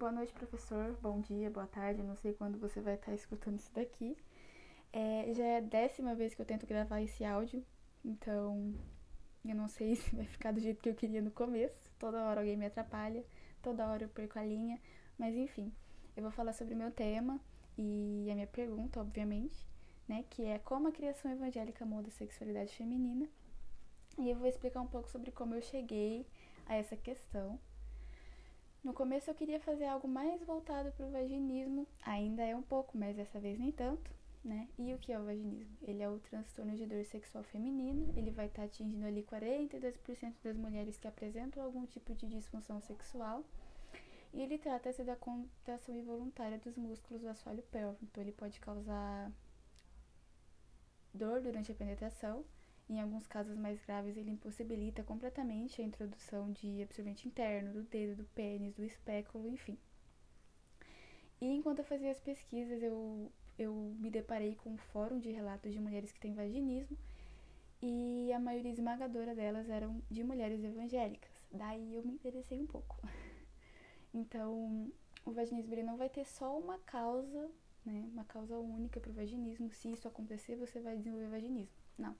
Boa noite, professor. Bom dia, boa tarde. Não sei quando você vai estar escutando isso daqui. É, já é a décima vez que eu tento gravar esse áudio, então eu não sei se vai ficar do jeito que eu queria no começo. Toda hora alguém me atrapalha, toda hora eu perco a linha, mas enfim, eu vou falar sobre o meu tema e a minha pergunta, obviamente, né, que é como a criação evangélica muda a sexualidade feminina. E eu vou explicar um pouco sobre como eu cheguei a essa questão no começo eu queria fazer algo mais voltado para o vaginismo, ainda é um pouco, mas dessa vez nem tanto, né? E o que é o vaginismo? Ele é o transtorno de dor sexual feminino, ele vai estar tá atingindo ali 42% das mulheres que apresentam algum tipo de disfunção sexual. E ele trata-se da contração involuntária dos músculos do assoalho pélvico, então ele pode causar dor durante a penetração, em alguns casos mais graves, ele impossibilita completamente a introdução de absorvente interno, do dedo, do pênis, do espéculo, enfim. E enquanto eu fazia as pesquisas, eu, eu me deparei com um fórum de relatos de mulheres que têm vaginismo e a maioria esmagadora delas eram de mulheres evangélicas. Daí eu me interessei um pouco. Então, o vaginismo ele não vai ter só uma causa, né, uma causa única para o vaginismo. Se isso acontecer, você vai desenvolver vaginismo. Não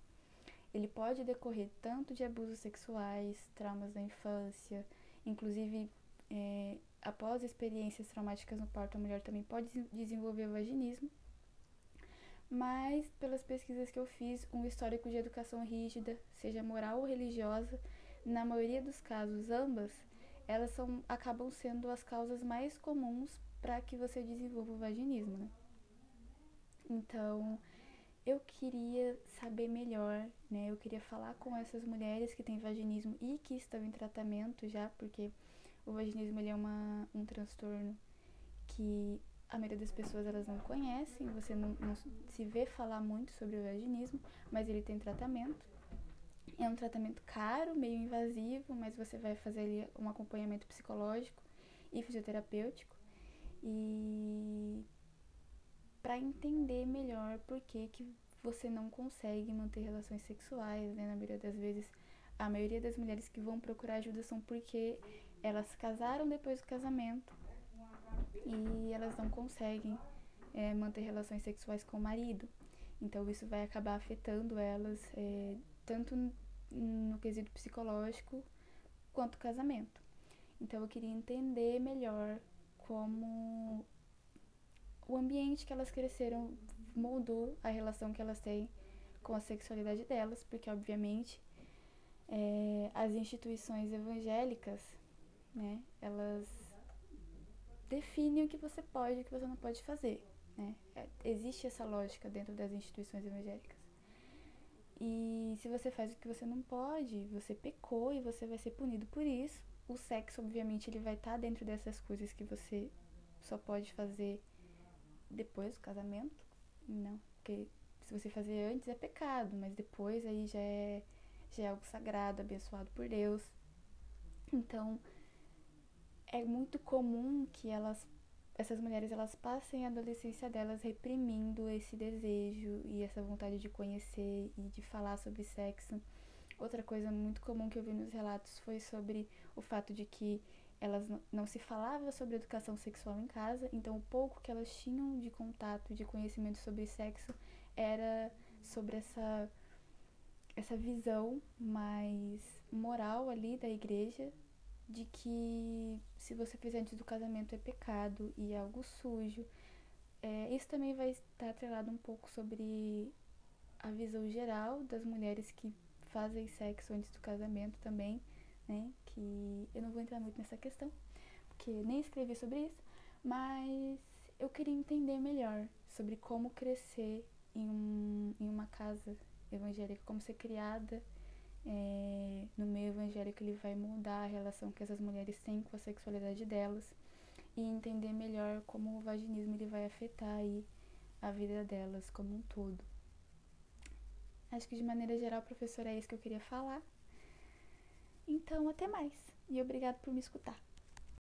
ele pode decorrer tanto de abusos sexuais, traumas da infância, inclusive é, após experiências traumáticas no parto, a mulher também pode desenvolver vaginismo. Mas, pelas pesquisas que eu fiz, um histórico de educação rígida, seja moral ou religiosa, na maioria dos casos, ambas, elas são, acabam sendo as causas mais comuns para que você desenvolva o vaginismo, né? Então, eu queria saber melhor, né? Eu queria falar com essas mulheres que têm vaginismo e que estão em tratamento já, porque o vaginismo é uma, um transtorno que a maioria das pessoas elas não conhecem, você não, não se vê falar muito sobre o vaginismo, mas ele tem tratamento. É um tratamento caro, meio invasivo, mas você vai fazer ali um acompanhamento psicológico e fisioterapêutico. E para entender melhor por que, que você não consegue manter relações sexuais, né? Na maioria das vezes, a maioria das mulheres que vão procurar ajuda são porque elas casaram depois do casamento e elas não conseguem é, manter relações sexuais com o marido. Então isso vai acabar afetando elas é, tanto no quesito psicológico quanto casamento. Então eu queria entender melhor como o ambiente que elas cresceram moldou a relação que elas têm com a sexualidade delas, porque obviamente é, as instituições evangélicas, né, elas definem o que você pode e o que você não pode fazer, né? É, existe essa lógica dentro das instituições evangélicas. E se você faz o que você não pode, você pecou e você vai ser punido por isso. O sexo, obviamente, ele vai estar dentro dessas coisas que você só pode fazer depois do casamento, não, porque se você fazer antes é pecado, mas depois aí já é, já é algo sagrado, abençoado por Deus. Então, é muito comum que elas essas mulheres elas passem a adolescência delas reprimindo esse desejo e essa vontade de conhecer e de falar sobre sexo. Outra coisa muito comum que eu vi nos relatos foi sobre o fato de que elas não se falava sobre educação sexual em casa, então o pouco que elas tinham de contato, de conhecimento sobre sexo era sobre essa essa visão mais moral ali da igreja de que se você fizer antes do casamento é pecado e é algo sujo. É, isso também vai estar atrelado um pouco sobre a visão geral das mulheres que fazem sexo antes do casamento também né? Que eu não vou entrar muito nessa questão, porque nem escrevi sobre isso, mas eu queria entender melhor sobre como crescer em, um, em uma casa evangélica, como ser criada é, no meio evangélico, ele vai mudar a relação que essas mulheres têm com a sexualidade delas e entender melhor como o vaginismo ele vai afetar aí a vida delas como um todo. Acho que de maneira geral, professor, é isso que eu queria falar. Então, até mais e obrigado por me escutar.